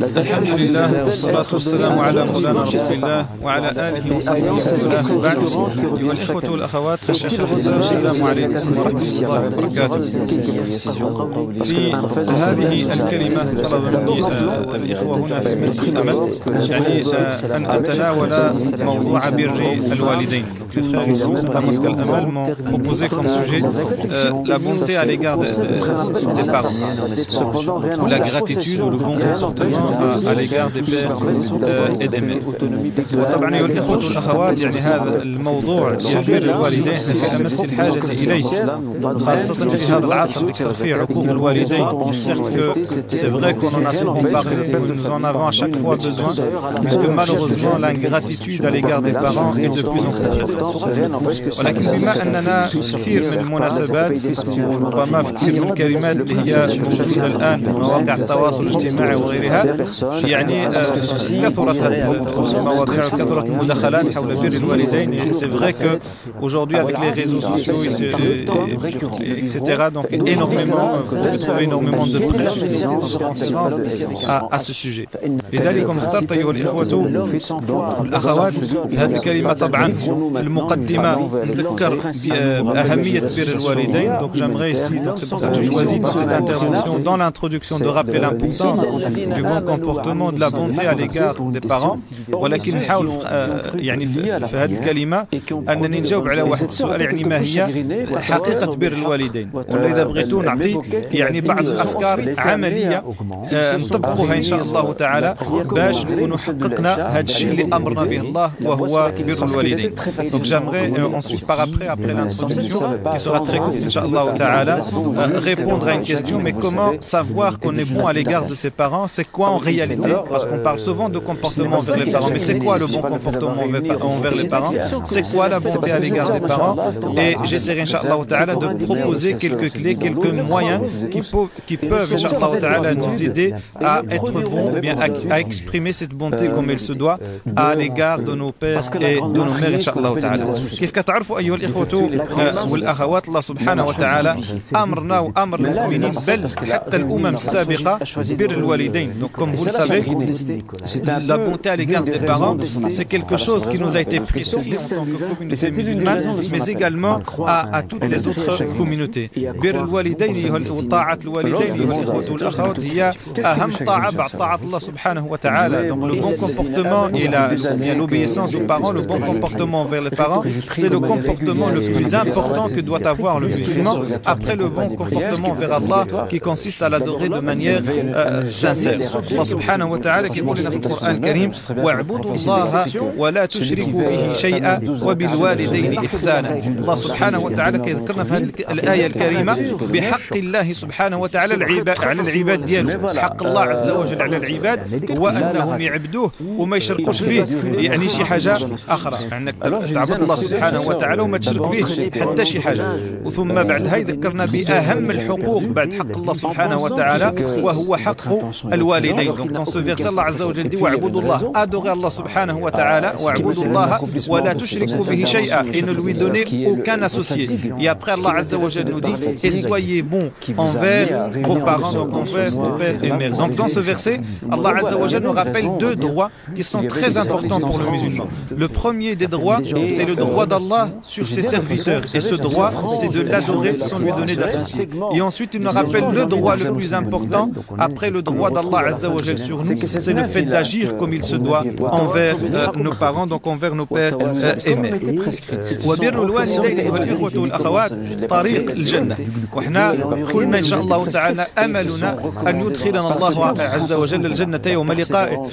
الحمد لله والصلاة والسلام على مولانا رسول الله وعلى آله وصحبه وسلم بعد أيها الإخوة والأخوات السلام عليكم ورحمة الله وبركاته في هذه الكلمة طلب مني الإخوة هنا في مسجد الأمل يعني أن أتناول موضوع بر الوالدين proposé comme sujet euh, la bonté à l'égard des, des parents, ou la gratitude ou le bon comportement et des mères. وطبعا ايها الاخوه والاخوات يعني هذا الموضوع بر الوالدين في امس الحاجة اليه خاصه في هذا العصر بكثر فيه عقوق الوالدين c'est vrai qu'on en a souvent parlé nous en avons à chaque fois besoin puisque malheureusement l'ingratitude à l'égard des parents est de plus en plus présente ولكن بما اننا كثير من المناسبات ربما في كثير من الكلمات اللي هي موجوده الان في مواقع التواصل الاجتماعي وغيرها يعني كثرت المواضيع وكثرت المداخلات حول بر الوالدين سي فري كو aujourd'hui avec les réseaux sociaux etc donc énormément vous trouvez énormément de presse à, à ce sujet لذلك اخترت ايها الاخوه والاخوات هذه الكلمه طبعا في المقدمه نذكر باهميه بر الوالدين donc j'aimerais ici donc c'est pour ça que j'ai choisi dans cette intervention dans l'introduction de rappeler l'importance du bon comportement de la bonté à l'égard des parents ولكن نحاول يعني في هذه الكلمه انني نجاوب على واحد السؤال يعني ما هي حقيقه بر الوالدين ولا اذا بغيتوا نعطي يعني بعض الافكار عمليه نطبقوها ان شاء الله تعالى باش نكونوا حققنا هذا الشيء اللي امرنا به الله وهو بر الوالدين Donc j'aimerais euh, ensuite par après, après l'introduction, qui sera très courte, Inch'Allah ta'ala, euh, répondre à une question, mais comment savoir qu'on est bon à l'égard de ses parents C'est quoi en réalité Parce qu'on parle souvent de comportement envers les parents, mais c'est quoi le bon comportement envers les parents C'est quoi la bonté à l'égard des parents Et j'essaierai, Inch'Allah ta'ala, de proposer quelques clés, quelques moyens qui, peuvent, qui peuvent Inch'Allah ta'ala, nous aider à être bons, bien à, à exprimer cette bonté comme elle se doit à l'égard de nos pères et de nos mères, Inch'Allah تعالى كيف كتعرفوا ايها الاخوه والاخوات الله سبحانه وتعالى امرنا وامر المؤمنين بل حتى الامم السابقه بر الوالدين donc comme vous le savez la bonté à l'égard des parents c'est quelque chose qui nous a été prescrit en tant que communauté musulmane mais également à, à toutes les autres communautés بر الوالدين وطاعة الوالدين أيها الإخوة والأخوات هي أهم طاعة بعد طاعة الله سبحانه وتعالى donc le bon comportement et l'obéissance aux parents le bon comportement envers les parents, c'est le comportement le plus important que doit avoir le musulman après le bon comportement vers Allah qui consiste à l'adorer de manière euh, sincère. Wa ta'ala qui dit dans le Coran Karim وَاعْبُدُوا اللَّهَ وَلَا تُشْرِكُوا بِهِ شَيْئًا وَبِالْوَالِدَيْنِ إِحْسَانًا. الله سبحانه وتعالى كيذكرنا في هذه الآية الكريمة بحق الله سبحانه وتعالى العباد على العباد ديالو حق الله عز وجل على العباد هو أنهم يعبدوه وما يشركوش به. يعني شي حاجة أخرى. أنك تعبد الله سبحانه وتعالى وما تشرك به. حتى شي حاجة. وثم بعدها يذكرنا بأهم الحقوق. بعد حق الله سبحانه وتعالى. وهو حق الوالدين Donc dans ce verset, Allah Azza wa dit Adorez Allah subhanahu wa ta'ala, et ne lui donnez aucun associé. Et après, Allah Azza wa nous dit Et soyez bons envers vos parents, donc envers vos pères et mères. Donc dans ce verset, Allah Azza wa nous rappelle deux droits qui sont très importants pour le musulman. Le premier des droits, c'est le droit d'Allah sur ses serviteurs. Et ce droit, c'est de l'adorer sans lui donner d'associé. Et ensuite, il nous rappelle le droit le plus important après le droit d'Allah sur nous, c'est le fait d'agir comme il se doit envers euh, nos parents, donc envers nos pères euh, et mères. وبر الوالدين والإخوة والأخوات طريق الجنة وإحنا كلنا إن شاء الله تعالى أملنا أن يدخلنا الله عز وجل الجنة يوم لقائه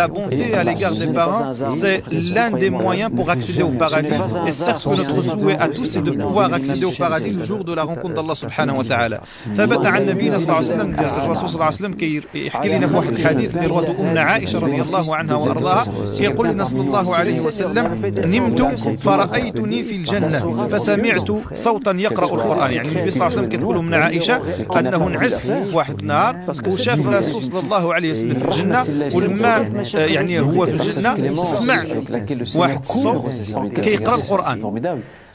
La bonté à l'égard des parents, c'est l'un des moyens pour accéder au paradis. Et certes que notre souhait à tous, c'est de pouvoir accéder au paradis le jour de la rencontre d'Allah subhanahu wa ta'ala. ثبت عن نبينا صلى الله عليه وسلم الرسول صلى الله عليه وسلم كي يحكي لنا في واحد الحديث اللي رواة أمنا عائشة رضي الله عنها وأرضاها يقول لنا صلى الله عليه وسلم نمت فرأيتني في الجنة فسمعت صوتا يقرأ القرآن. يعني النبي صلى الله عليه وسلم كتقول أمنا عائشة أنه انعس في واحد النهار وشاف الرسول صلى الله عليه وسلم في الجنة ولما يعني هو في الجنة سمع واحد الصوت كيقرأ القرآن.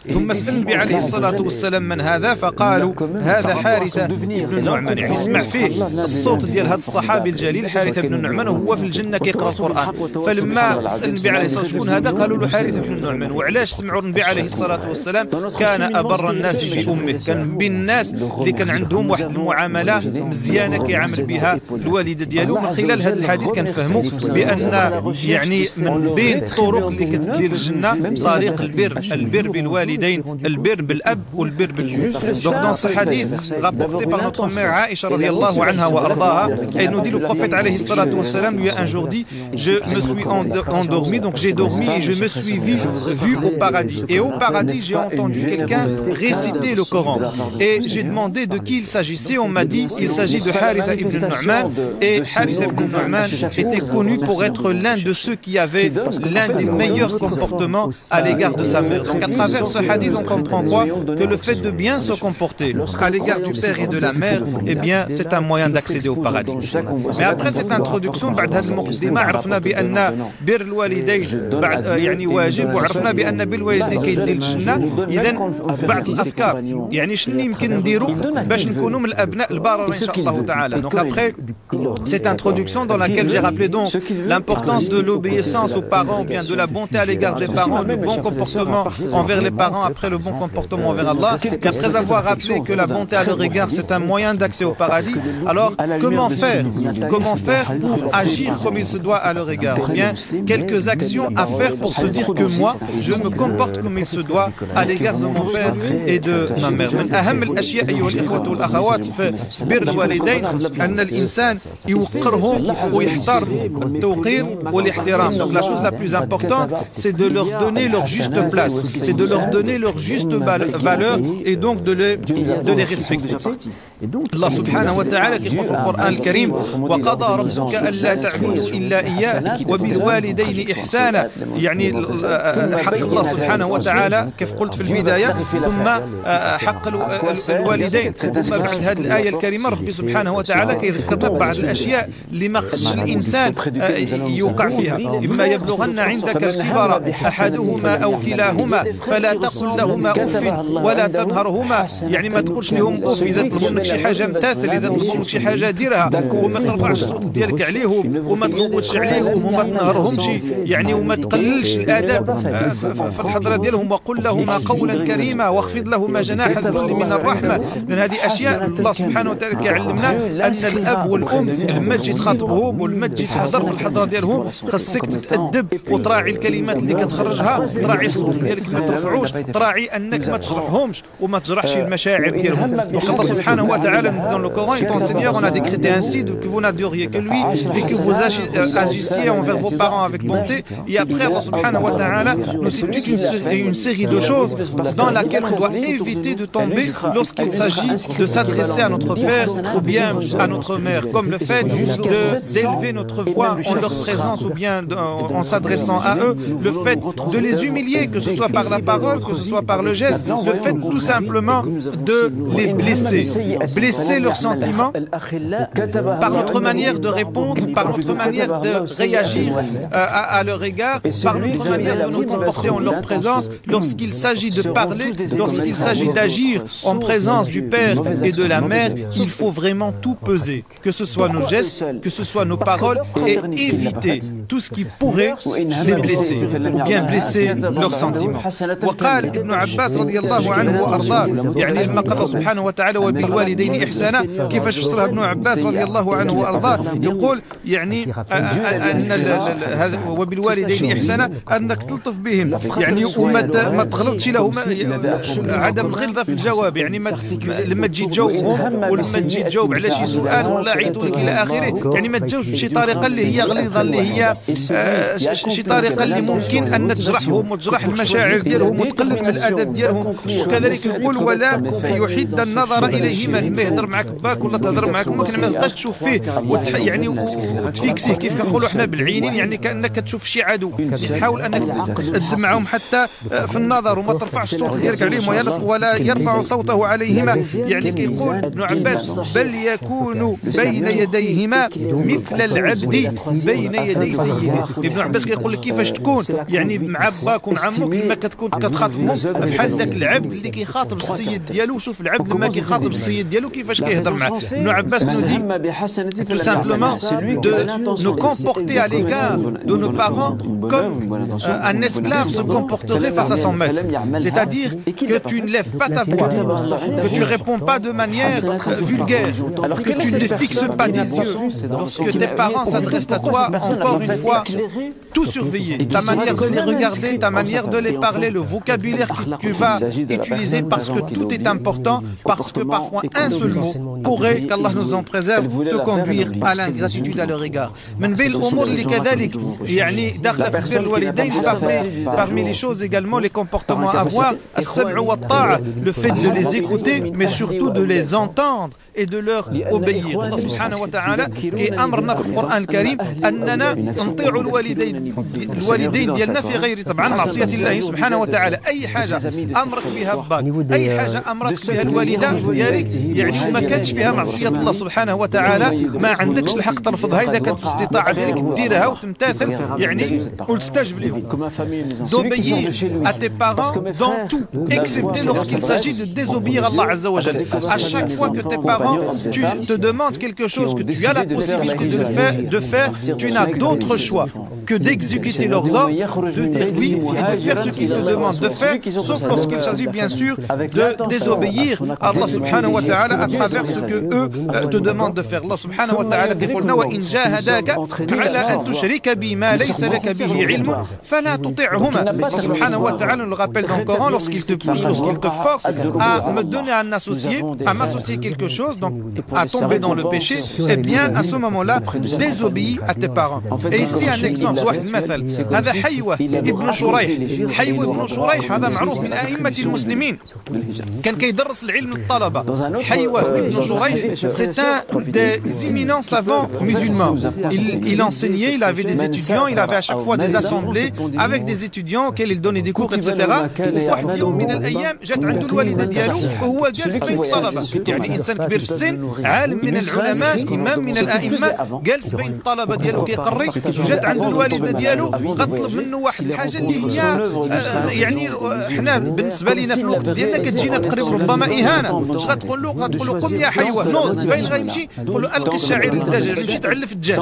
ثم سأل النبي عليه الصلاة والسلام من هذا فقالوا هذا حارثة بن النعمان يعني سمع فيه الصوت ديال هذا الصحابي الجليل حارثة بن النعمان وهو في الجنة كيقرأ القرآن فلما سأل النبي عليه الصلاة والسلام شكون هذا قالوا له حارثة بن النعمان وعلاش سمعوا النبي عليه الصلاة والسلام كان أبر الناس في أمه كان بين الناس اللي كان عندهم واحد المعاملة مزيانة كيعامل بها الوالدة ديالو من خلال هذا الحديث كنفهموا بأن يعني من بين الطرق اللي كتدي للجنة طريق البر البر بالوالدين البر بالأب والبر بالجوج دونك دون ce hadith rapporté par notre mère Aïcha radiallahu anha wa ardaha elle nous dit le prophète alayhi salatu wassalam lui a un jour dit je me suis endormi donc j'ai dormi et je me suis vu, vu au paradis et au paradis j'ai entendu quelqu'un réciter le Coran et j'ai demandé de qui il s'agissait on m'a dit il s'agit de Haritha ibn Nu'man et Haritha ibn Nu'man était connu pour être l'un de ceux qui avaient l'un des meilleurs comportements à l'égard de sa mère donc à travers ce hadith on comprend quoi que le fait de bien se comporter à l'égard du père et de la mère eh bien c'est un moyen d'accéder au paradis mais après cette introduction بعد هذه المقدمة عرفنا بأن بر الوالدين بعد يعني واجب وعرفنا بأن بر الوالدين كيدي للجنة إذا بعض الأفكار يعني شنو يمكن نديروا باش نكونوا من الأبناء البررة إن شاء الله تعالى donc après cette introduction dans laquelle j'ai rappelé donc l'importance de l'obéissance aux parents ou bien de la bonté à l'égard des parents le bon comportement envers les parents après le bon comportement envers Allah qu'après avoir rappelé que la bonté à leur égard c'est un moyen d'accès au paradis alors comment faire comment faire pour agir comme il se doit à leur égard bien quelques actions à faire pour se dire que moi je me comporte comme il se doit à l'égard de mon père et de ma mère من أهم الأشياء أيها الإخوة والأخوات في بر الوالدين أن الإنسان يوقرهم ويحترم التوقير والاحترام donc la chose la plus importante c'est de leur donner leur juste place c'est de leur donner leur juste valeur et donc de les, de les respecter الله سبحانه وتعالى يقول في القرآن الكريم وقضى ربك ألا تعبدوا إلا إياه وبالوالدين إحسانا يعني حق الله سبحانه وتعالى كيف قلت في البداية ثم حق الوالدين ثم بعد هذه الآية الكريمة ربي سبحانه وتعالى كيذكرنا بعض الأشياء اللي ما خصش الإنسان يوقع فيها إما يبلغن عندك الكبر أحدهما أو كلاهما فلا تقل لهما أف ولا تنهرهما يعني ما تقولش لهم أف إذا طلبوا منك شي حاجة امتثل إذا طلبوا منك شي حاجة ديرها. وما ترفعش الصوت ديالك عليهم وما تغوتش عليهم وما تنهرهمش يعني وما تقللش الآداب. في الحضره ديالهم وقل لهما قولا كريما واخفض لهما جناح الذل من الرحمة. لأن هذه أشياء الله سبحانه وتعالى كيعلمنا أن الأب والأم لما تجي تخاطبهم ولما تجي تحضر في الحضرة ديالهم خاصك تتادب وتراعي الكلمات اللي كتخرجها تراعي الصوت ديالك ما ترفعوش تراعي انك ما تجرحهمش وما تجرحش المشاعر ديالهم وقال الله سبحانه وتعالى dans le Coran il t'enseigne on a décrété ainsi que vous n'adoriez que lui et que vous agissiez envers vos parents avec bonté. Et après, Allah subhanahu wa ta'ala nous cite une, une série de choses dans laquelle on doit éviter de tomber lorsqu'il s'agit de s'adresser à notre père ou bien à notre mère, comme le fait d'élever notre voix en leur présence ou bien de, en s'adressant à eux, le fait de les humilier, que ce soit par la parole, que ce soit par le geste, le fait tout simplement de les blesser, blesser leurs sentiments par notre manière de répondre, par notre manière de réagir à, à, leur égard, par notre manière de nous comporter en leur présence, lorsqu'il s'agit de parler, lorsqu'il s'agit d'agir en présence du père et de la mère, il faut vraiment tout peser, que ce soit nos gestes, que ce soit nos paroles, et éviter tout ce qui pourrait les blesser, ou bien blesser leurs sentiments. وقال ابن عباس رضي الله عنه وأرضاه. يعني لما قال سبحانه وتعالى وبالوالدين إحسانا. كيفاش فسرها ابن عباس رضي الله عنه وأرضاه؟ يقول يعني أن هذا وبالوالدين إحسانا أنك تلطف بهم. يعني وما ما تغلطش لهم عدم الغلظه في الجواب. يعني ما لما تجي تجاوبهم ولما تجي تجاوب على شي سؤال ولا عيطوا إلى آخره. يعني ما تجاوبش بشي طريقه اللي هي غليظة اللي هي شي طريقه اللي ممكن أن تجرحهم وتجرح المشاعر ديالهم وتقلل من الأدب ديالهم. وكذلك يقول ولا يحد النظر اليهما لما يهضر معك باك ولا تهضر معك. ممكن ما تبقاش تشوف فيه. يعني وتفيكسيه كيف كنقولوا إحنا بالعينين يعني كأنك تشوف شي عدو. حاول أنك تقدم معهم حتى في النظر وما ترفعش الصوت ديالك عليهم ولا يرفع صوته عليهما. يعني كيقول ابن عباس بل يكون بين يديهما مثل العبد بين يدي سيده ابن عباس كيقول لك كيفاش تكون يعني مع باك ومع أمك لما كتكون كتخاطب يخاطبهم بحال ذاك العبد اللي كيخاطب السيد ديالو شوف العبد لما كيخاطب السيد ديالو كيفاش كيهضر معاه ابن عباس nous dit tout simplement de nous comporter à l'égard de nos parents comme un esclave se comporterait face à son maître c'est-à-dire que tu ne lèves pas ta voix que tu réponds pas de manière vulgaire que tu ne fixes pas des yeux lorsque tes parents s'adressent à toi encore une fois tout surveiller ta manière de les regarder ta manière de les parler le vocabulaire que tu vas utiliser parce que tout est important, parce que parfois un seul mot pourrait, qu'Allah nous en préserve, te conduire à l'ingratitude à leur égard. Parmi les choses également, les comportements à voir, le fait de les écouter, mais surtout de les entendre et de leur obéir. Allah subhanahu wa ta'ala qui أمرنا في القرآن الكريم أننا نطيع الوالدين الوالدين ديالنا في غير طبعا معصية الله سبحانه وتعالى أي حاجة أمرك بها باك أي حاجة أمرك بها الوالدة ديالك يعني ما كانش فيها معصية الله سبحانه وتعالى ما عندكش الحق ترفضها إذا كانت في الاستطاعة ديالك ديرها وتمتثل يعني وتستجب لهم d'obéir à tes parents dans tout excepté lorsqu'il s'agit de désobéir à Allah Azza wa Jal à chaque fois que tes parents tu te demandes quelque chose que tu as la possibilité de, le faire, de faire, tu n'as d'autre choix que d'exécuter leurs ordres, de dire oui et de faire ce qu'ils te demandent de faire, sauf lorsqu'il s'agit bien sûr de désobéir à Allah subhanahu wa ta'ala à travers ce que eux te demandent de faire. Allah subhanahu wa ta'ala dit وإن جاهداك على أن تشرك بي ما ليس لك به علم فلا تطعهما. Allah subhanahu wa ta'ala nous le rappelle dans le Coran lorsqu'il te pousse, lorsqu'il te force à me donner un associé, à m'associer quelque chose, donc à tomber dans le péché, eh bien à ce moment-là, désobéis à tes parents. Et ici un exemple, واحد المثل هذا حيوة ابن شريح حيوة ابن شريح هذا معروف من أئمة المسلمين. كان كيدرس العلم للطلبة حيوة ابن شريح c'est un des éminents savants musulmans. Il, il enseignait, il avait des étudiants il avait à chaque fois des assemblées avec des étudiants auxquels il donnait des cours etc وفي واحد اليوم من الأيام جات عنده الوالدة ديالو وهو جالس بين الطلبة يعني إنسان كبير في السن عالم من العلماء إمام من الأئمة جالس بين الطلبة ديالو كيقري جات عنده الوالدة ديالو غطلب منه واحد الحاجة اللي هي يعني حنا بالنسبة لنا في الوقت ديالنا كتجينا تقريبا ربما إهانة اش غتقول له غتقول له قم يا حيوان نوض فين غيمشي تقول له ألقي الشعير للدجاج يمشي تعلف الدجاج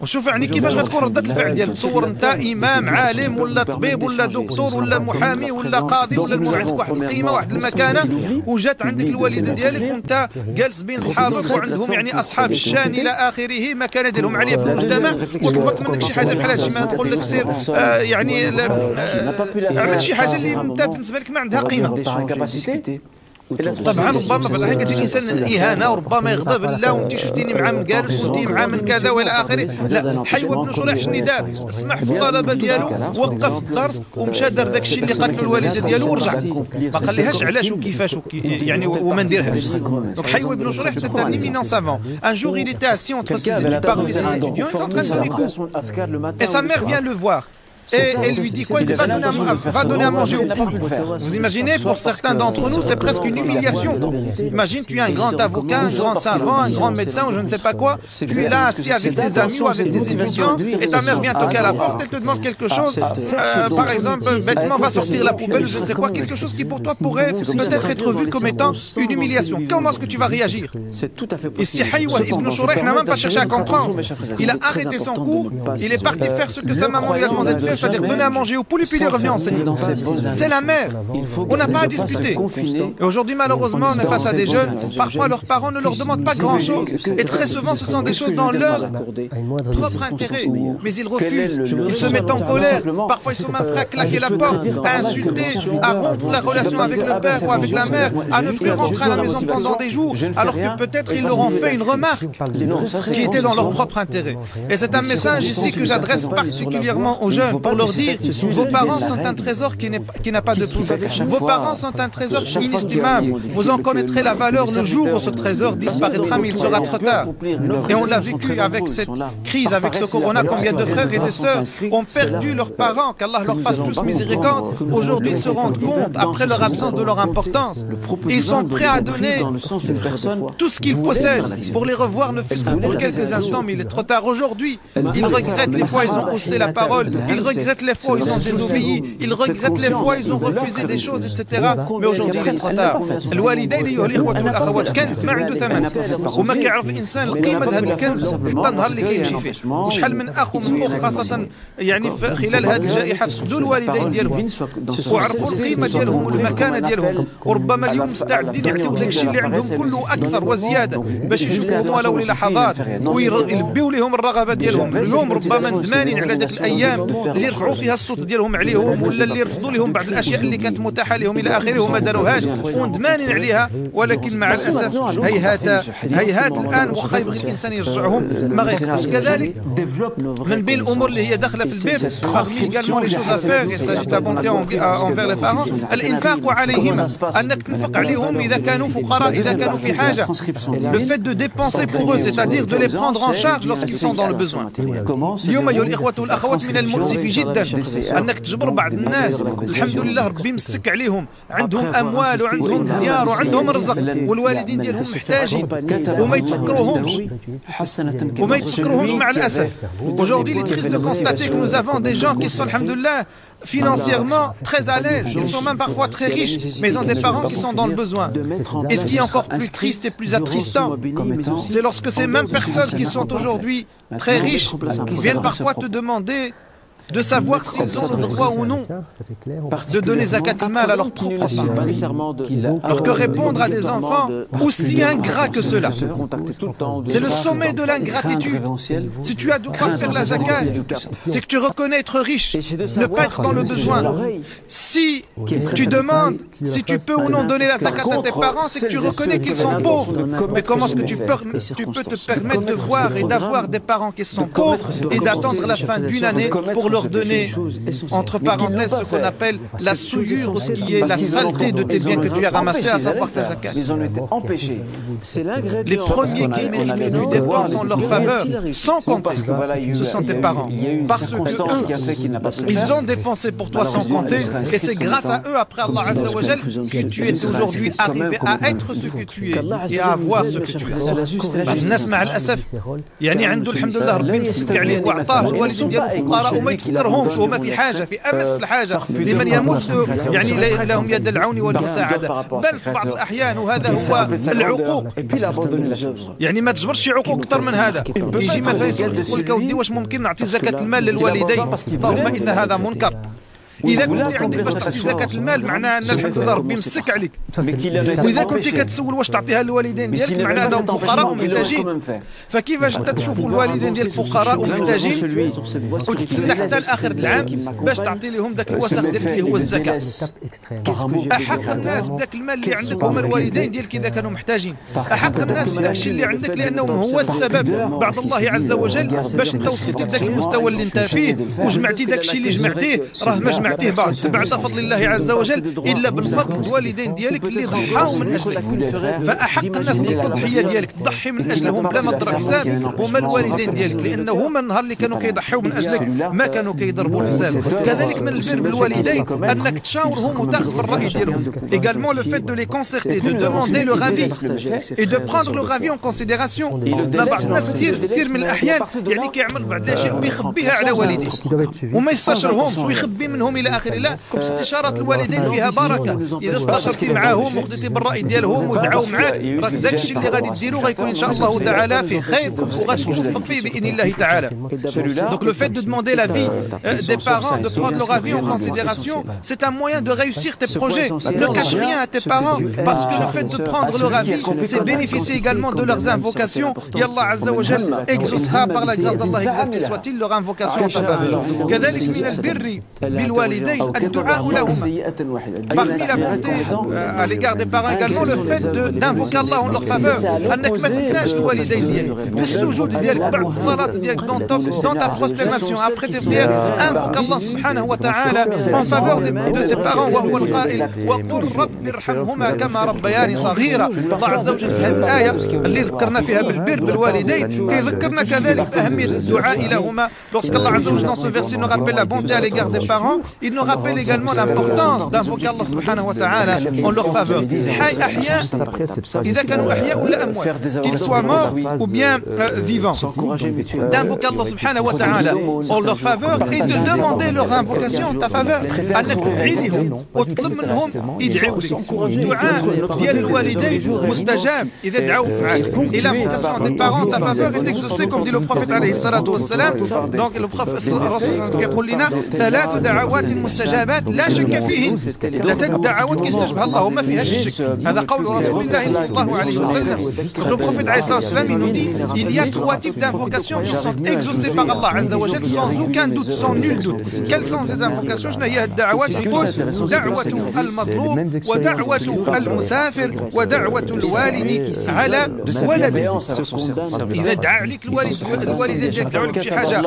وشوف يعني كيفاش غتكون ردة الفعل ديالك تصور أنت إمام عالم ولا طبيب ولا دكتور ولا محامي ولا قاضي ولا عندك واحد القيمة واحد المكانة وجات عندك الوالدة ديالك وانت جالس بين صحابك وعندهم يعني اصحاب الشان إلى اخره مكانه ديالهم عاليه في المجتمع وطلبت منك شي حاجة بحال هادشي ما تقول لك سير آه يعني عمل شي حاجة اللي انت بالنسبة لك ما عندها قيمه طبعا ربما بعد هيك تجي انسان اهانه وربما يغضب لا وانت شفتيني مع من جالس وانت مع من كذا والى اخره لا حيوه بن شريح شنو دار سمح في الطلبه ديالو وقف الدرس ومشى دار داك الشيء اللي قالت له الوالده ديالو ورجع ما قاليهاش علاش وكيفاش وكي يعني وما نديرهاش دونك حيوه بن شريح سيت ان éminent savant. Un jour il était assis entre ses étudiants parmi ses étudiants il est en train de donner cours et sa mère vient le voir et elle lui dit quoi Il va donner, à, va donner à manger au poules. Vous imaginez, pour certains d'entre nous, c'est presque une humiliation. Imagine, tu es un grand avocat, un grand savant, un grand médecin ou je ne sais pas quoi. Tu es là assis avec des amis ou avec des étudiants et ta mère vient toquer à la porte, elle te demande quelque chose. Euh, par exemple, bêtement, va sortir la poubelle ou je ne sais quoi, quelque chose qui pour toi pourrait peut-être être vu comme étant une humiliation. Comment est-ce que tu vas réagir? Et si Haywa ibn Shurayh n'a même pas cherché à comprendre, il a arrêté son cours, il est parti faire ce que sa maman lui a demandé de faire c'est-à-dire donner à manger aux poules et puis les revenir enseigner. C'est la mère. On n'a pas à discuter. Et aujourd'hui, malheureusement, on est face à des jeunes. Parfois, leurs parents ne leur demandent pas grand-chose. Et très souvent, ce sont des choses dans leur propre intérêt. Mais ils refusent. Ils se mettent en colère. Parfois, ils sont même prêts à claquer la porte, à insulter, à rompre la relation avec le père ou avec la mère, à ne plus rentrer à la maison pendant des jours, alors que peut-être ils leur ont fait une remarque qui était dans leur propre intérêt. Et c'est un message ici que j'adresse particulièrement aux jeunes pour leur dire vos parents sont un trésor qui n'a pas de prix. Vos parents sont un trésor inestimable. Vous en connaîtrez la valeur le jour où ce trésor disparaîtra, mais il sera trop tard. Et on l'a vécu avec cette crise, avec ce corona. Combien de frères et de sœurs ont perdu leurs parents, qu'Allah leur fasse plus miséricorde. Aujourd'hui, ils se rendent compte, après leur absence, de leur importance. Ils sont prêts à donner tout ce qu'ils possèdent pour les revoir, ne fût que pour quelques instants, mais il est trop tard. Aujourd'hui, ils regrettent les fois ils ont haussé la parole. Ils regrettent les fois ils ont désobéi, ils regrettent les fois ils ont refusé des choses, etc. Mais aujourd'hui, il est trop tard. الوالدين أيها الإخوة والأخوات كنز ما عنده ثمن وما كيعرف الإنسان قيمة هذا الكنز حتى النهار اللي كيمشي فيه وشحال من أخ ومن أخت خاصة يعني خلال هذه الجائحة فقدوا الوالدين ديالهم وعرفوا القيمة ديالهم والمكانة ديالهم وربما اليوم مستعدين يعطيو داك الشيء اللي عندهم كله أكثر وزيادة باش يشوفوهم ولو للحظات ويلبيو لهم الرغبة ديالهم اليوم ربما ندمانين على ذاك الأيام اللي رفعوا فيها الصوت ديالهم عليهم ولا اللي رفضوا لهم بعض الأشياء اللي كانت متاحة لهم إلى آخره وما داروهاش. وندمانين عليها ولكن مع الأسف هيهات هيهات الآن واخا يبغي الإنسان يرجعهم. ما غيقدرش كذلك من بين الأمور اللي هي داخلة في البيت parmi également les choses à faire il s'agit d'abonder envers les parents. الإنفاق عليهم أنك تنفق عليهم إذا كانوا فقراء إذا كانوا في حاجة. Le fait de dépenser pour eux c'est-à-dire de les prendre en charge lorsqu'ils sont dans le besoin. اليوم أيها الإخوة والأخوات من المؤسف جدا أنك تجبر بعض الناس الحمد لله ربي مسك عليهم عندهم أموال وعندهم ديار وعندهم رزق والوالدين ديالهم محتاجين وما يتفكروهمش وما يتفكروهمش مع الأسف Aujourd'hui, il est triste de constater que nous avons des gens qui sont, alhamdoulilah, financièrement très à l'aise. Ils sont même parfois très riches, mais ils ont des parents qui sont dans le besoin. Et ce qui est encore plus triste et plus attristant, c'est lorsque ces mêmes personnes qui sont aujourd'hui très riches viennent parfois te demander de savoir s'ils ont le droit ou non de donner zakat mal à leurs propres parents. Alors que répondre à des enfants aussi ingrats que cela, c'est le sommet de l'ingratitude. Si tu as de quoi faire la zakat, c'est que tu reconnais être riche, ne pas être dans le besoin. Si tu demandes si tu peux ou non donner la zakat à tes parents, c'est que tu reconnais qu'ils sont pauvres. Mais comment est-ce que tu peux, tu peux te permettre de voir et d'avoir des parents qui sont pauvres et d'attendre la fin d'une année pour leur donner, entre parenthèses, ce qu'on appelle la souillure, ce qui est la saleté de tes biens que tu as ramassés, à savoir tes zakat. Ils ont été empêchés. Les premiers qui méritent du dépense en leur faveur, sans compter, ce sont tes parents. Parce que ils ont dépensé pour toi sans compter, et c'est grâce à eux, après Allah Azzawajal, que tu es aujourd'hui arrivé à être ce que tu es et à avoir ce que tu as. الناس مع الاسف يعني عنده الحمد لله ربي مسك عليه واعطاه الوالدين ديالو فقراء وما يتفكرهمش وما في حاجة في أمس الحاجة لمن يمس يعني لهم يد العون والمساعده بل في بعض الأحيان وهذا هو العقوق. يعني ما تجبرش شي عقوق أكثر من هذا. يجي مثلا يقول لك واش ممكن نعطي زكاة المال للوالدين؟ اللهم إن هذا منكر. إذا كنت عندك باش تعطي زكاه المال معناها أن الحمد لله ربي مسك عليك. وإذا كنت كتسول واش تعطيها للوالدين ديالك معناها انهم فقراء ومحتاجين. فكيفاش انت تشوفوا الوالدين ديالك فقراء ومحتاجين؟ وتتسنى حتى لاخر العام باش تعطي لهم ذاك الوسخ ديالك اللي هو الزكاه أحق الناس بداك المال اللي عندك هما الوالدين ديالك إذا كانوا محتاجين؟ أحق الناس بداك الشيء اللي عندك لانهم هو السبب بعد الله عز وجل باش انت وصلتي لذاك المستوى اللي انت فيه وجمعتي ذاك الشيء اللي جمعتيه راه ما جمعتيه بعد بعد فضل الله عز وجل إلا بالفضل الوالدين ديالك اللي ضحاو من اجلك فأحق الناس بالتضحية ديالك تضحي من أجلهم بلا ما تضرب حساب هما الوالدين ديالك؟ لأنه هما النهار اللي كانوا كيضحيو من أجلك ما كانوا كيضربوا الحساب. كذلك من البر بالوالدين أنك تشاورهم وتاخذ في الرأي ديالهم. également le fait de les concerter de demander leur avis et de prendre leur avis en considération بعض الناس كثير كثير من الاحيان يعني كيعمل بعض الاشياء ويخبيها على والديه وما يستشرهمش ويخبي منهم الى اخره لا استشاره الوالدين فيها بركه اذا استشرتي معاهم وخذيتي بالراي ديالهم ودعاو معاك راك داك الشيء اللي غادي ديرو غيكون ان شاء الله تعالى في خير وغادي توفق فيه باذن الله تعالى donc le fait de demander l'avis des parents de prendre leur avis en considération c'est un moyen de réussir tes projets ne cache rien à tes parents parce que le fait de prendre leur avis c'est bénéficier également de leurs invocations et Allah Azza wa Jal exaucera par la grâce d'Allah exalté soit-il leur invocation en ta faveur كذلك من البر بالوالدين الدعاء لهما parmi la bonté à l'égard des parents également le fait d'invoquer Allah en leur faveur انك ما تنساش الوالدين ديالك في السجود ديالك بعد الصلاه ديالك dans ta, dans ta prosternation après tes prières invoque Allah سبحانه وتعالى en faveur de, de ses parents وهو القائل وقل رب ارحمهما كما ربياني صغيرا الله عز وجل في هذه الايه اللي ذكرنا فيها بالبر بالوالدين كيذكرنا كذلك باهميه الدعاء لهما lorsque Allah عز وجل dans ce verset nous rappelle la bonté à l'égard des parents il nous rappelle également l'importance d'invoquer Allah en leur faveur. Qu'ils soient morts ou bien euh, vivants. D'invoquer Allah en leur faveur et de demander leur invocation en ta faveur. دعوات مستجابات لا شك فيهن ثلاث دعوات كيستجبها الله وما فيهاش الشك هذا قول رسول الله صلى الله عليه وسلم. Le prophète عليه الصلاة والسلام il nous dit il y a trois types d'invocations qui sont exaucées par Allah عز وجل sans aucun doute sans nul doute. Quelles sont ces invocations? شنو هي الدعوات يقول دعوة المظلوم ودعوة المسافر ودعوة الوالد على ولده إذا دعا عليك الوالد الوالدين ديالك دعوا لك شي حاجة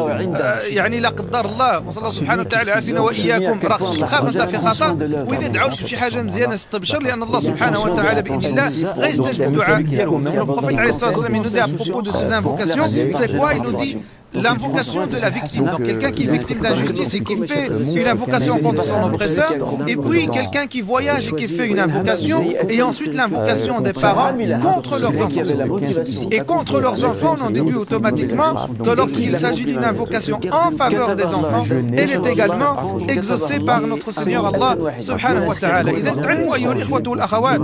يعني لا قدر الله وصلى الله سبحانه وتعالى عافينا واياكم تخاف انت في خطر وإذا دعوا شي حاجة مزيانه استبشر لأن الله سبحانه وتعالى بإذن الله. غيستجب الدعاء ديالهم البروفيت عليه الصلاه والسلام nous dit à propos de ces invocations c'est quoi il nous dit l'invocation de la victime. Donc quelqu'un qui est victime d'injustice et qui fait une invocation contre son oppresseur, et puis quelqu'un qui voyage et qui fait une invocation, et ensuite l'invocation des parents contre leurs enfants. Et contre leurs enfants, on en déduit automatiquement que lorsqu'il s'agit d'une invocation en faveur des enfants, elle est également exaucée par notre Seigneur Allah subhanahu wa ta'ala. إذا علموا أيها الإخوة والأخوات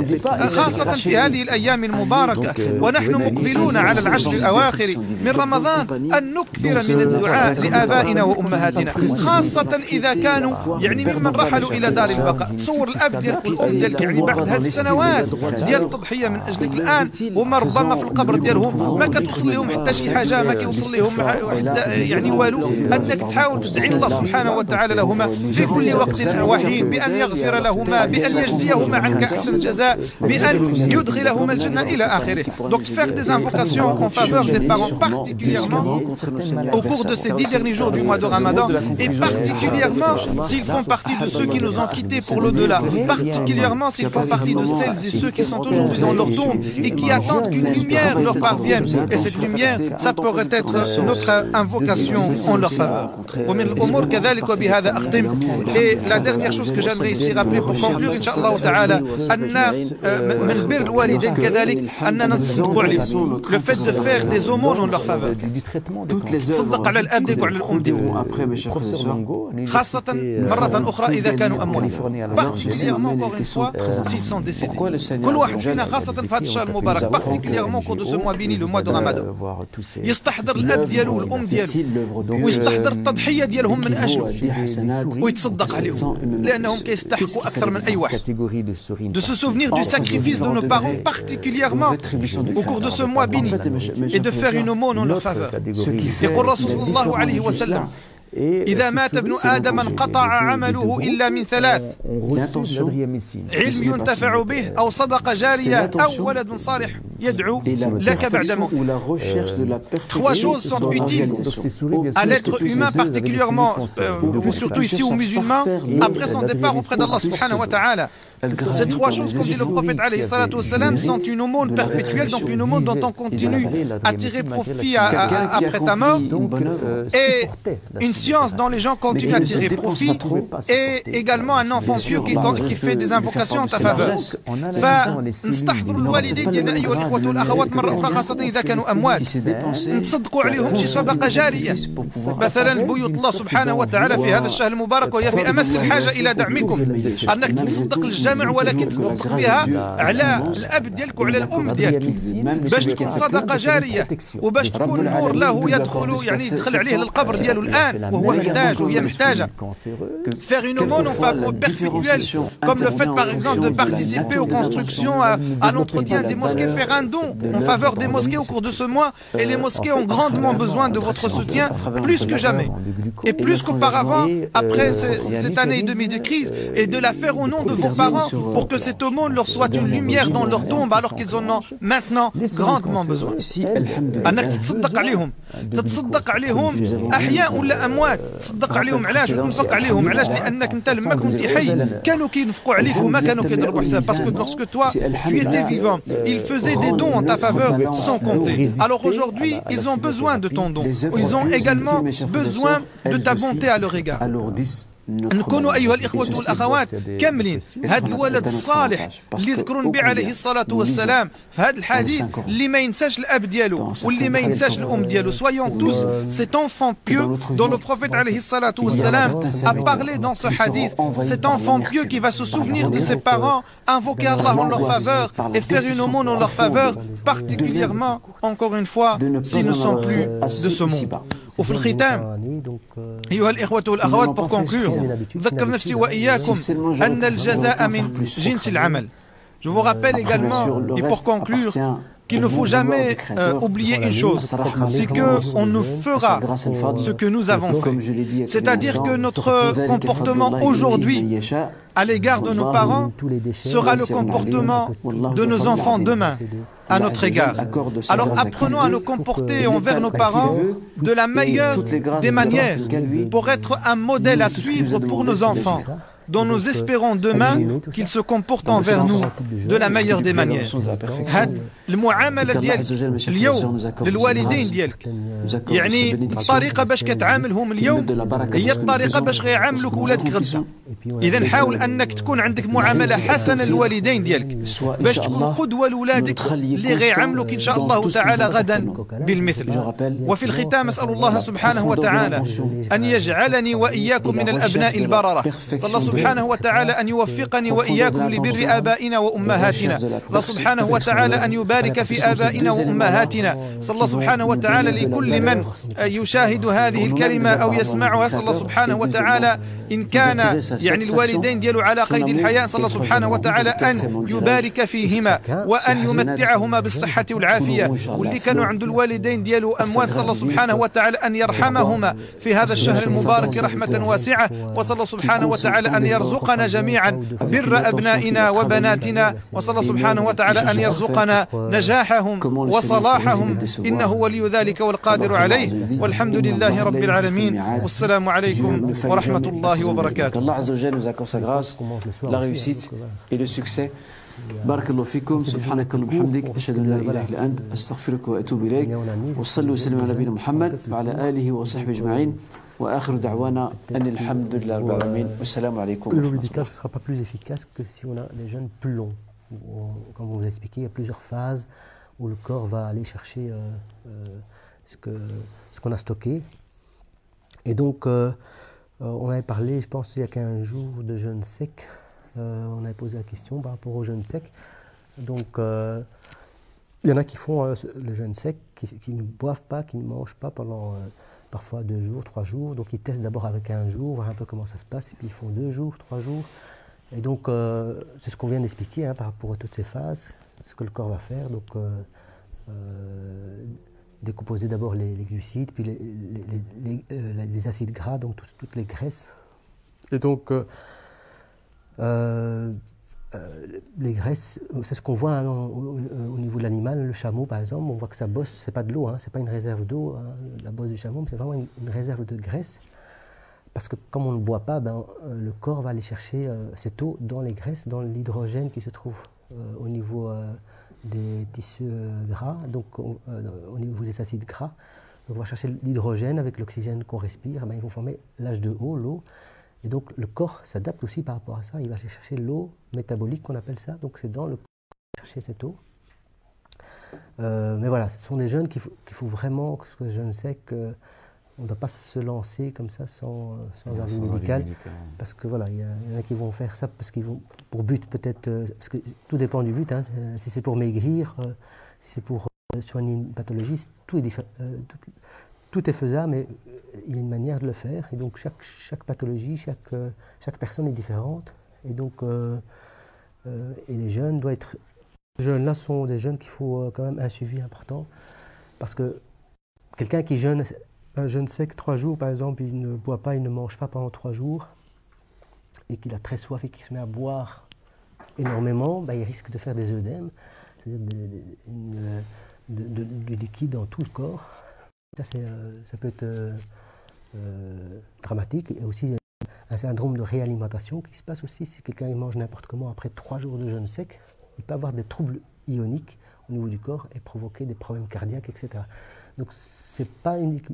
خاصة في هذه الأيام المباركة ونحن مقبلون على العشر الأواخر من رمضان أن كثيرا من الدعاء لآبائنا وأمهاتنا خاصة إذا كانوا يعني ممن رحلوا إلى دار البقاء. تصور الأب ديالك والأم ديالك يعني بعد هذه السنوات ديال التضحية من أجلك الآن هما ربما في القبر ديالهم ما كتوصل لهم حتى شي حاجة ما كيوصل لهم يعني والو أنك تحاول تدعي الله سبحانه وتعالى لهما في كل وقت وحين بأن يغفر لهما بأن يجزيهما عنك أحسن الجزاء بأن يدخلهما الجنة إلى آخره. Donc faire des invocations en faveur des parents particulièrement au cours de ces dix derniers jours du mois de Ramadan, et particulièrement s'ils font partie de ceux qui nous ont quittés pour l'au-delà, particulièrement s'ils font partie de celles et ceux qui sont aujourd'hui dans leur tombe et qui attendent qu'une lumière leur parvienne. Et cette lumière, ça pourrait être notre invocation en leur faveur. Et la dernière chose que j'aimerais ici rappeler pour conclure, Inch'Allah ta'ala, le fait de faire des aumônes en leur faveur. Toutes تصدق على الأب ديالك وعلى الأم. ديالك خاصة مرة أخرى إذا كانوا اموال باختيكليغمون كوغ سوا سي سون ديسيدي كل واحد فينا خاصة في هذا الشهر المبارك باختيكليغمون كو دو سو موا بيني لو موا دو رمضان يستحضر الأب ديالو والأم ديالو. ويستحضر التضحية ديالهم من أجله. ويتصدق عليهم لأنهم كيستحقوا أكثر من أي واحد. دو سو سوفنير دو ساكريفيس دو نو بارون باختيكليغمون au cours de ce mois béni et de faire une aumône en leur faveur. يقول الرسول صلى الله عليه وسلم إذا مات ابن آدم انقطع عمله إلا من ثلاث علم ينتفع به أو صدقة جارية أو ولد صالح يدعو لك بعد موت Trois choses sont utiles à l'être humain particulièrement, euh, surtout ici aux musulmans, après son départ auprès d'Allah subhanahu wa ta'ala. Ces trois choses, comme dit le prophète salam, sont une aumône perpétuelle, donc une aumône dont on continue à tirer profit à, à, après ta mort, et une science dont les gens continuent à tirer profit, et également un enfant pieux qui, qui fait des invocations en ta faveur. فنستحضر الوالدين ديالنا ايها الاخوه والاخوات مره اخرى خاصه اذا كانوا اموات نتصدقوا عليهم شي صدقه جاريه مثلا بيوت الله سبحانه وتعالى في هذا الشهر المبارك وهي في امس الحاجه الى دعمكم انك تصدق الجامع ولكن تصدق بها على الاب ديالك وعلى الام ديالك باش تكون صدقه جاريه وباش تكون نور له يدخل يعني يدخل عليه للقبر ديالو الان وهو محتاج وهي محتاجه faire une aumône perpétuelle comme le fait par exemple de participer aux constructions à, à l'entretien des mosquées faire un don en faveur des mosquées au cours de ce mois et les mosquées ont grandement besoin de votre soutien plus que jamais et plus qu'auparavant après cette année et demie de crise et de la faire au nom de vos parents pour que cette aumône leur soit une lumière dans leur tombe alors qu'ils en ont maintenant grandement besoin انك تتصدق عليهم تتصدق عليهم احياء ولا اموات تصدق عليهم علاش تنفق عليهم علاش لانك انت لما كنت حي كانوا كينفقوا عليك وما كانوا كيضربوا حساب parce que lorsque toi tu étais vivant ils faisaient des dons en ta faveur sans compter alors aujourd'hui ils ont besoin de ton don ils ont également besoin de ta bonté à leur égard نكونوا ايها الاخوه والاخوات كاملين هذا الولد الصالح اللي ذكرون به عليه الصلاه والسلام في هذا الحديث اللي ما ينساش الاب ديالو واللي ما ينساش الام ديالو soyons tous cet enfant pieux dont le prophète عليه الصلاه والسلام a parlé dans ce hadith cet enfant pieux qui va se souvenir de ses parents invoquer Allah en leur faveur et faire une aumône en leur faveur particulièrement encore une fois s'ils ne sont plus de ce monde وفي الختام أيها الإخوة والأخوات pour conclure ذكر نفسي وإياكم أن الجزاء من جنس العمل Je vous rappelle également, et pour conclure, qu'il ne faut jamais euh, oublier une chose, c'est qu'on nous fera ce que nous avons fait. C'est-à-dire que notre comportement aujourd'hui à l'égard de nos parents sera le comportement de nos enfants demain à notre égard. Alors apprenons à nous comporter envers nos parents de la meilleure des manières pour être un modèle à suivre pour nos enfants dont nous espérons demain qu'ils se comportent envers nous de la meilleure des manières. المعامله ديالك اليوم للوالدين ديالك يعني الطريقة باش كتعاملهم اليوم هي الطريقة باش غيعاملوك ولادك غدا اذا حاول انك تكون عندك معامله حسنه للوالدين ديالك باش تكون قدوه لولادك اللي غيعاملوك ان شاء الله تعالى غدا بالمثل وفي الختام اسال الله سبحانه وتعالى ان يجعلني واياكم من الابناء البرره صلى سبحانه وتعالى أن يوفقني وإياكم لبر آبائنا وأمهاتنا. الله سبحانه وتعالى أن يبارك في آبائنا وأمهاتنا. صلى الله سبحانه وتعالى لكل من يشاهد هذه الكلمة أو يسمعها. صلى الله سبحانه وتعالى إن كان يعني الوالدين ديالو على قيد الحياة. صلى الله سبحانه وتعالى أن يبارك فيهما وأن يمتعهما بالصحة والعافية. واللي كانوا عند الوالدين ديالو أموات صلى الله سبحانه وتعالى أن يرحمهما في هذا الشهر المبارك رحمة واسعة. وصلى الله سبحانه وتعالى أن يرزقنا جميعا بر أبنائنا وبناتنا؟ وصلى الله سبحانه وتعالى أن يرزقنا نجاحهم وصلاحهم. إنه ولي ذلك والقادر عليه. والحمد لله رب العالمين. والسلام عليكم ورحمة الله وبركاته. Azza wa Jalla nous accorde sa grâce, la réussite et le succès. بارك الله فيكم سبحانك اللهم وبحمدك اشهد ان لا اله الا انت استغفرك واتوب اليك وصلوا وسلموا على نبينا محمد وعلى اله وصحبه اجمعين واخر دعوانا ان الحمد لله رب العالمين والسلام عليكم Le médical ne sera pas plus efficace que si on a des jeunes plus longs. Comme on vous a expliqué, il y a plusieurs phases où le corps va aller chercher euh, euh, ce qu'on ce qu'on a stocké. Et donc, euh, euh, on avait parlé, je pense, il y a 15 jours de jeûne sec. Euh, on avait posé la question par rapport au jeûne sec. Donc, euh, il y en a qui font euh, ce- le jeûne sec, qui, qui ne boivent pas, qui ne mangent pas pendant euh, parfois deux jours, trois jours. Donc, ils testent d'abord avec un jour, voir un peu comment ça se passe, et puis ils font deux jours, trois jours. Et donc, euh, c'est ce qu'on vient d'expliquer hein, par rapport à toutes ces phases, ce que le corps va faire. Donc, euh, euh, décomposer d'abord les, les glucides, puis les, les- acides gras, donc toutes les graisses. Et donc, euh, les graisses, c'est ce qu'on voit hein, au, au- au niveau de l'animal, le chameau par exemple, on voit que sa bosse, c'est pas de l'eau, hein, c'est pas une réserve d'eau, hein, la bosse du chameau, c'est vraiment une, réserve de graisse. Parce que comme on ne boit pas, ben, euh, le corps va aller chercher euh, cette eau dans les graisses, dans l'hydrogène qui se trouve au niveau des tissus gras, donc on- au niveau des acides gras. Donc on va chercher l'hydrogène avec l'oxygène qu'on respire, ben, ils vont former l'H2O, l'eau. Et donc le corps s'adapte aussi par rapport à ça, il va aller chercher l'eau métabolique qu'on appelle ça, donc c'est dans le corps qu'il va chercher cette eau. Euh, mais voilà, ce sont des jeunes qu'il faut, vraiment, parce que je ne sais que on ne doit pas se lancer comme ça sans, euh, sans avis médical. Parce que voilà, il y, en a qui vont faire ça parce qu'ils vont pour but peut-être, euh, parce que tout dépend du but. hein, si c'est pour maigrir, euh, si c'est pour soigner une pathologie, tout est, diffé- euh, tout, est faisable, mais euh, il y a une manière de le faire. Et donc chaque, chaque pathologie, chaque, euh, chaque personne est différente. Et donc, euh, et les jeunes doivent être, ces jeunes-là sont des jeunes qu'il faut quand même un suivi important, parce que quelqu'un qui jeûne un jeûne sec trois jours, par exemple, il ne boit pas, il ne mange pas pendant trois jours, et qu'il a très soif et qu'il se met à boire énormément, ben, il risque de faire des œdèmes, c'est-à-dire du liquide dans tout le corps. Euh, ça peut être euh, euh, dramatique. Et aussi un syndrome de réalimentation qui se passe aussi si quelqu'un mange n'importe comment après trois jours de jeûne sec. Il peut avoir des troubles ioniques au niveau du corps et provoquer des problèmes cardiaques, etc. Donc c'est pas unique.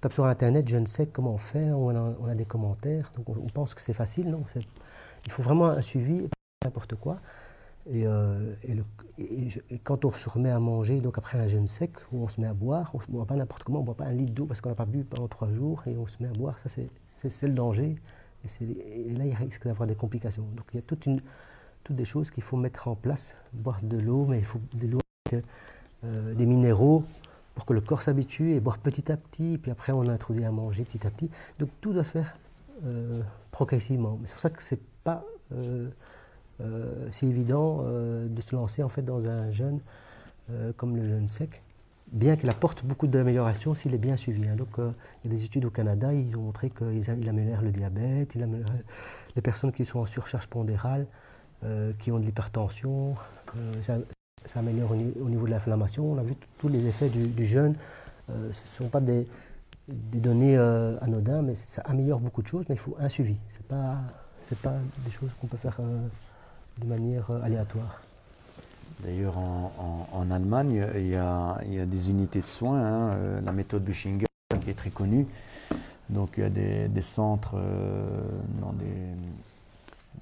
tape sur Internet, je ne sais comment faire, on a, on a des commentaires, donc on, pense que c'est facile, non Il faut vraiment un suivi, n'importe quoi. Et, euh, et, quand on se remet à manger, donc après un jeûne sec, où on se met à boire, on ne boit pas n'importe comment, on ne boit pas un litre d'eau parce qu'on n'a pas bu pendant trois jours, et on se met à boire, ça c'est le danger. Et, là, il risque d'avoir des complications. Donc il y a toutes des choses qu'il faut mettre en place. Boire de l'eau, mais il faut de l'eau avec euh, des minéraux pour que le corps s'habitue et boire petit à petit. Puis après, on introduit à manger petit à petit. Donc tout doit se faire euh, progressivement. Mais c'est pour ça que c'est pas si évident de se lancer en fait dans un jeûne comme le jeûne sec bien qu'il apporte beaucoup d'améliorations s'il est bien suivi. Hein. Donc, il y a des études au Canada, ils ont montré qu'il améliore le diabète, les personnes qui sont en surcharge pondérale, euh, qui ont de l'hypertension. Euh, ça, améliore au, niveau de l'inflammation. On a vu tous les effets du, jeûne. Euh, ce ne sont pas des, données anodines, mais ça améliore beaucoup de choses, mais il faut un suivi. Ce n'est pas, pas des choses qu'on peut faire de manière aléatoire. D'ailleurs, en, Allemagne, il y, a, des unités de soins, hein, la méthode Bushinger qui est très connue. Donc il y a des, centres dans des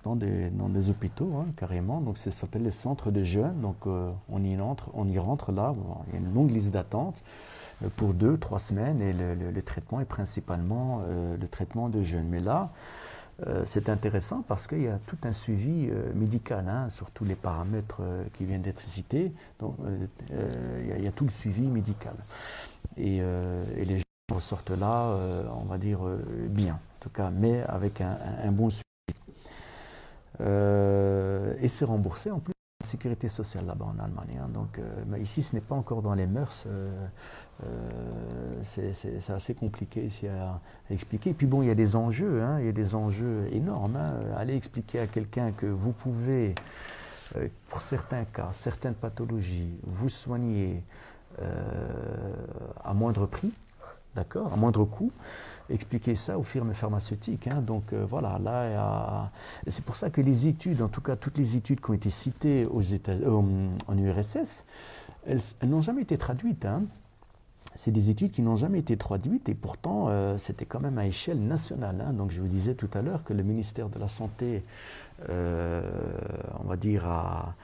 dans des, hôpitaux, hein, carrément. Donc, ça s'appelle les centres de jeunes. Donc, euh, on, y entre, on y rentre là. il y a une longue liste d'attente euh, pour deux, trois semaines. Et le, traitement est principalement euh, le traitement de jeunes. Mais là, c'est intéressant parce qu'il y a tout un suivi médical hein, sur tous les paramètres qui viennent d'être cités. Donc, il y, a tout le suivi médical. Et, les gens sortent là, on va dire, bien, en tout cas, mais avec un, bon suivi. Euh, et c'est remboursé en plus sécurité sociale là-bas en Allemagne. Hein. Euh, ici, ce n'est pas encore dans les mœurs. Euh, c'est assez compliqué ici à, expliquer. Et puis bon, il y a des enjeux, hein. il y a des enjeux énormes. Hein. Aller expliquer à quelqu'un que vous pouvez, pour certains cas, certaines pathologies, vous soigner à moindre prix, d'accord, à moindre coût, expliquer ça aux firmes pharmaceutiques. Hein. Donc euh, voilà, là, c'est pour ça que les études, en tout cas toutes les études qui ont été citées aux euh, en URSS, elles, n'ont jamais été traduites. Hein. C'est des études qui n'ont jamais été traduites et pourtant euh, c'était quand même à échelle nationale. Hein. Donc je vous disais tout à l'heure que le ministère de la Santé, on va dire, a,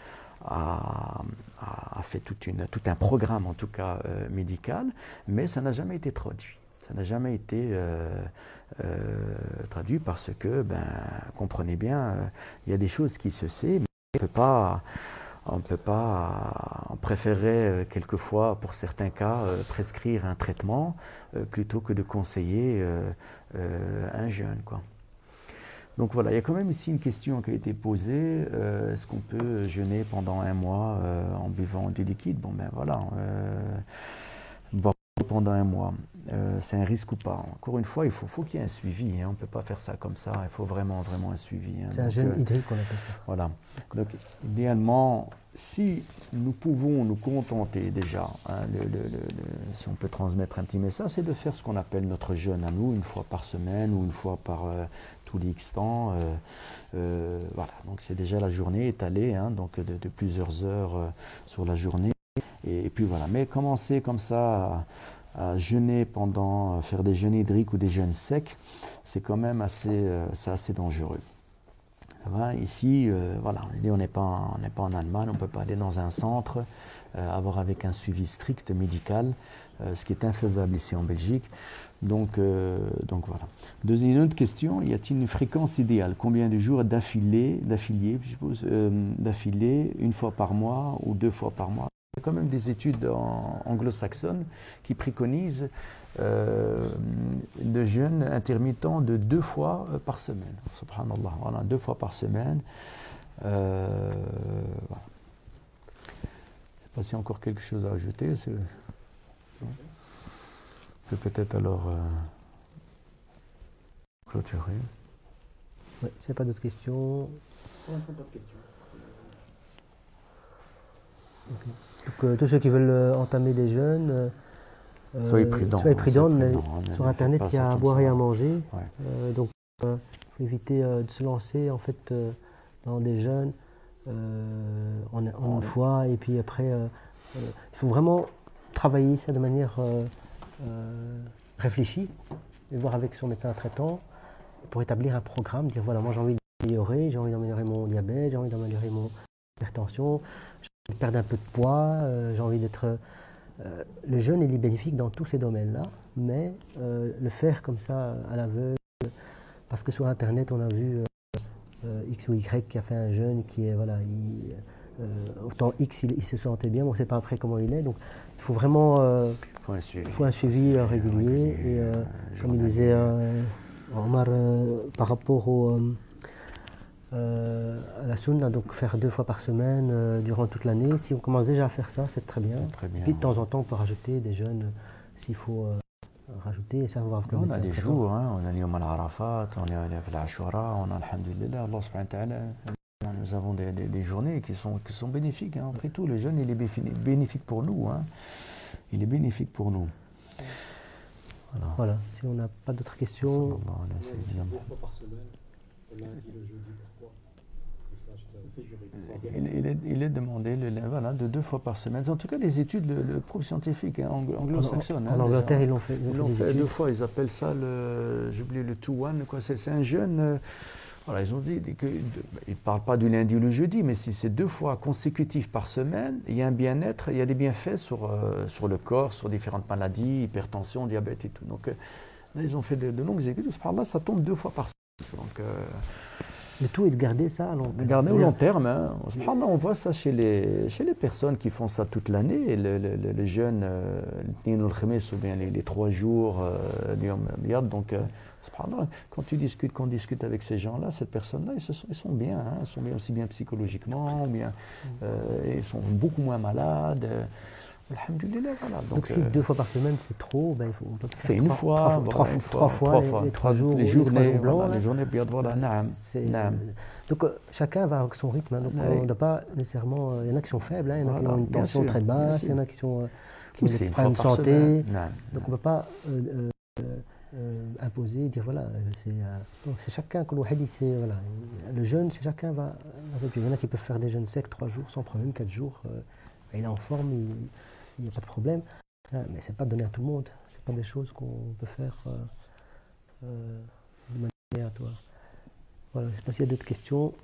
fait tout un programme en tout cas médical, mais ça n'a jamais été traduit. Ça n'a jamais été euh, euh, traduit parce que, ben, comprenez bien, euh, il y a des choses qui se sait, mais on ne peut pas, on peut pas, on préférerait quelquefois, pour certains cas, prescrire un traitement plutôt que de conseiller un jeune, quoi. Donc voilà, il y a quand même ici une question qui a été posée. Est-ce qu'on peut jeûner pendant un mois en buvant du liquide? Bon ben voilà pendant un mois. Euh, c'est un risque ou pas. Encore une fois, il faut, faut qu'il y ait un suivi. Hein. On ne peut pas faire ça comme ça. Il faut vraiment, vraiment un suivi. Hein. C'est un jeûne euh, hydrique qu'on appelle ça. Voilà. Donc, idéalement, si nous pouvons nous contenter déjà, hein, si on peut transmettre un petit message, c'est de faire ce qu'on appelle notre jeûne à nous, une fois par semaine ou une fois par euh, tous les X temps. voilà. Donc, c'est déjà la journée étalée, donc de, de, plusieurs heures sur la journée. Et, puis voilà. Mais commencer comme ça à, jeûner pendant, faire des jeûnes hydriques ou des jeûnes secs, c'est quand même assez, euh, dangereux. Ici, euh, voilà, on n'est pas, en Allemagne, on ne peut pas aller dans un centre, euh, avoir avec un suivi strict médical, ce qui est infaisable ici en Belgique. Donc, donc voilà. Deuxième une autre question, y a-t-il une fréquence idéale? Combien de jours d'affilée, d'affilée, je suppose, d'affilée, une fois par mois ou deux fois par mois? Il y a quand même des études anglo-saxonnes qui préconisent euh, de jeûne intermittent de deux fois par semaine. Subhanallah, voilà, deux fois par semaine. Euh, voilà. Je ne sais pas s'il y a encore quelque chose à ajouter. Je peux peut-être alors euh, clôturer. Oui, s'il n'y a pas d'autres questions. Pour l'instant, pas de questions. Donc, euh, tous ceux qui veulent euh, entamer des jeunes, euh, soyez prudents. Soyez prudents. sur Internet, il y a à boire et à manger. donc, éviter de se lancer en fait dans des jeunes en, une fois. Et puis après, il faut vraiment travailler ça de manière réfléchi et voir avec son médecin traitant pour établir un programme, dire voilà, moi j'ai envie d'améliorer, j'ai envie d'améliorer mon diabète, j'ai envie d'améliorer mon hypertension, perdre un peu de poids, euh, j'ai envie d'être. Euh, le jeûne est bénéfique dans tous ces domaines-là, mais euh, le faire comme ça à l'aveugle, parce que sur Internet on a vu X ou Y qui a fait un jeûne qui est voilà, autant X il, se sentait bien, mais on ne sait pas après comment il est, donc il faut vraiment faut un suivi, faut un suivi régulier, et comme il disait Omar, par rapport au euh, à la sunna, donc faire deux fois par semaine euh, durant toute l'année. Si on commence déjà à faire ça, c'est très bien. Puis de temps en temps, on peut rajouter des jeunes s'il faut euh, rajouter. Et ça, on, va on a des jours, hein, on a Yom al-Arafat, on est à l'Ashura, on a Alhamdulillah, Allah subhanahu wa ta'ala. Nous avons des, des, journées qui sont, qui sont bénéfiques. Hein. Après tout, le jeûne, il est bénéfique pour nous. Hein. Il est bénéfique pour nous. Voilà. voilà. Si on n'a pas d'autres questions. Deux fois par le le jeudi. il, est, demandé voilà, de deux fois par semaine. En tout cas, des études, le, le prof scientifique hein, anglo-saxonne. En, hein, Angleterre, ils l'ont fait. Ils l'ont fait deux fois. Ils appellent ça, j'ai oublié le two one. C'est un jeune. Euh, voilà, ils ont dit qu'ils ne parlent pas du lundi ou le jeudi, mais si c'est deux fois consécutif par semaine, il y a un bien-être, il y a des bienfaits sur, euh, sur le corps, sur différentes maladies, hypertension, diabète et tout. Donc euh, là, ils ont fait de, longues études. Là, ça tombe deux fois par semaine. Donc, le tout est de garder ça à long terme. Garder au long terme. Hein. On voit ça chez les, chez les personnes qui font ça toute l'année. Le, le, le, jeûne, euh, ou bien les, les, trois jours, euh, donc, euh, quand tu discutes, quand on discute avec ces gens-là, ces personnes-là, ils, ils, sont bien, hein. ils sont bien aussi bien psychologiquement, bien, euh, ils sont beaucoup moins malades. Donc, si euh, deux fois par semaine c'est trop, ben, on peut faire une, fois, trois, trois, fois, les, trois jours, les journées, blancs. Les journées voilà, Donc euh, chacun va avec son rythme. Hein. donc on ne doit pas nécessairement. Euh, il y en a qui sont faibles, hein. il y en a qui ont une tension très basse, il y en a qui sont qui ont des problèmes de santé. Donc on ne peut pas imposer, dire voilà, c'est chacun que c'est voilà, le jeûne, c'est chacun va. Il y en a qui peuvent faire des jeûnes secs trois jours sans problème, quatre jours. il est en forme, il, il n'y a pas de problème. Hein, mais ce n'est pas donné à tout le monde. Ce n'est pas des choses qu'on peut faire euh, euh, de manière aléatoire. Voilà, je ne sais pas s'il y a d'autres questions.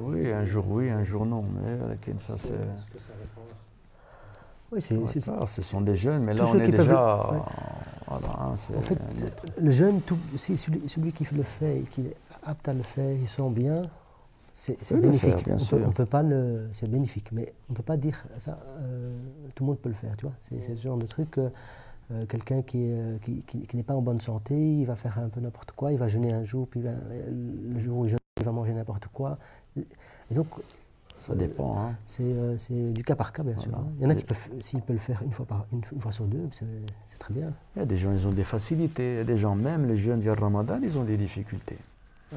Oui, un jour oui, un jour non. Mais ça, c'est. Oui, c'est, ce sont des jeunes, mais là, on est déjà. Voilà, hein, en fait, le jeune, tout, si celui, qui le fait et qui est apte à le faire, il sent bien, c'est, bénéfique. bien on sûr. Peut, peut pas le, c'est bénéfique, mais on ne peut pas dire ça. Euh, tout le monde peut le faire, tu vois. C'est, ce genre de truc. Euh, quelqu'un qui, qui, qui, n'est pas en bonne santé, il va faire un peu n'importe quoi, il va jeûner un jour, puis le jour où il jeûne, il va manger n'importe quoi. Et donc, ça dépend. Hein. Euh, c'est du cas par cas, bien sûr. Hein. Il y en a qui peuvent, s'ils peuvent le faire une fois, par, une, fois sur deux, c'est très bien. Il y a des gens, ils ont des facilités. Il y a des gens, même les jeunes du Ramadan, ils ont des difficultés.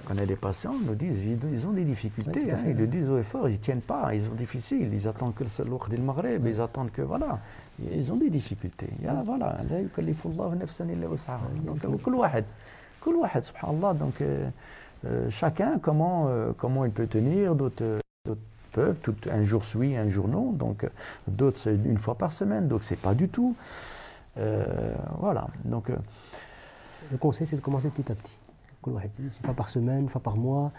Quand on a des patients, ils nous disent ils ont des difficultés. Hein. ils le disent au effort, ils ne tiennent pas, ils sont difficiles. Ils attendent que le Lourd del Maghreb, ils attendent que. Voilà. Ils ont des difficultés. Il y a, voilà. Donc, Donc, euh, euh, chacun, comment, euh, comment il peut tenir, d'autres peuvent, tout, un jour oui, un jour non, donc d'autres c'est une fois par semaine, donc c'est pas du tout. Euh, voilà, donc... Le conseil, c'est de commencer petit à petit. Une fois par semaine, une fois par mois,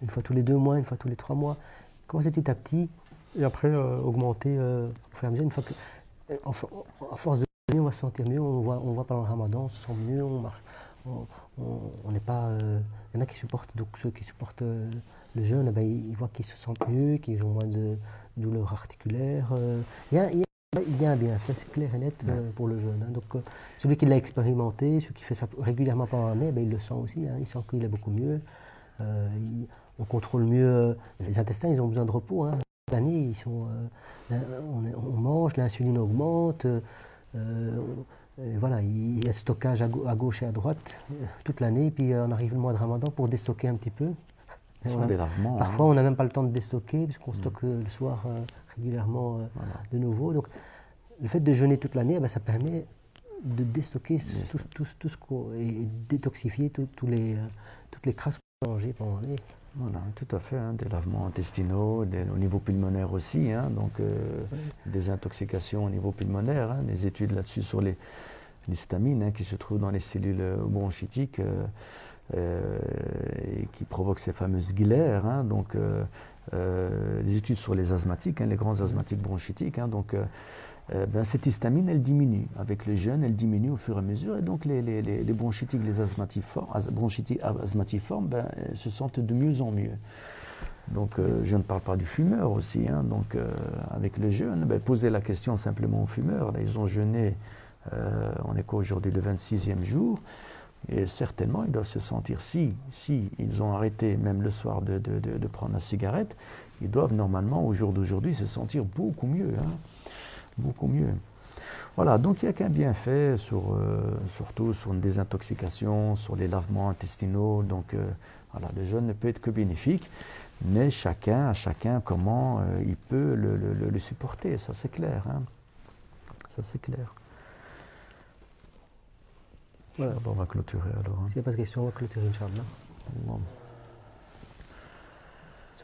une fois tous les deux mois, une fois tous les trois mois. Commencer petit à petit et après augmenter au fur et à mesure. Une fois que, en, force de on va se sentir mieux, on voit, on voit pendant le ramadan, on se sent mieux, on marche on n'est pas. Il euh, y en a qui supportent, donc ceux qui supportent euh, le jeûne, eh ben, ils, voient qu'ils se sentent mieux, qu'ils ont moins de douleurs articulaires. Euh. Il y, a, un bienfait, c'est clair et net pour le jeûne. Hein. Donc celui qui l'a expérimenté, celui qui fait ça régulièrement pendant l'année, ben, il le sent aussi. Hein. il sent qu'il est beaucoup mieux. on contrôle mieux. les intestins, ils ont besoin de repos. Hein. L'année, ils sont, on, mange, l'insuline augmente voilà, il y a stockage à, gauche et à droite euh, toute l'année, puis euh, on arrive le mois de Ramadan pour déstocker un petit peu. parfois, on n'a même pas le temps de déstocker, puisqu'on mm. stocke euh, le soir régulièrement de nouveau. Donc, le fait de jeûner toute l'année, eh ça permet de déstocker tout, tout, tout, ce qu'on et détoxifier tous les, toutes les crasses qu'on a mangées pendant l'année. Voilà, tout à fait, hein, des lavements intestinaux, au niveau pulmonaire aussi, hein, donc des intoxications au niveau pulmonaire, hein, des études là-dessus sur les, l'histamine qui se trouve dans les cellules bronchitiques et qui provoque ces fameuses glaires. donc, des études sur les asthmatiques, les grands asthmatiques bronchitiques. donc, euh, ben, cette histamine, elle diminue. Avec les jeunes, elle diminue au fur et à mesure. Et donc, les, les, les bronchitiques, les asthmatiformes, bronchitiques asthmatiformes ben, se sentent de mieux en mieux. Donc, euh, je ne parle pas du fumeur aussi. Hein. donc, euh, avec les jeunes, ben, posez la question simplement aux fumeurs. Ils ont jeûné, on est quoi aujourd'hui, le 26e jour. Et certainement, ils doivent se sentir, si, si ils ont arrêté, même le soir, de, prendre la cigarette, ils doivent normalement, au jour d'aujourd'hui, se sentir beaucoup mieux. Hein beaucoup mieux. Voilà, donc il n'y a qu'un bienfait, sur, euh, surtout sur une désintoxication, sur les lavements intestinaux. Donc euh, voilà, le jeûne ne peut être que bénéfique, mais chacun, à chacun, comment euh, il peut le, le, le, supporter, ça c'est clair. Hein. Ça c'est clair. Voilà. on va clôturer alors. Hein. S'il n'y a pas de questions, on va clôturer, Inch'Allah. Bon.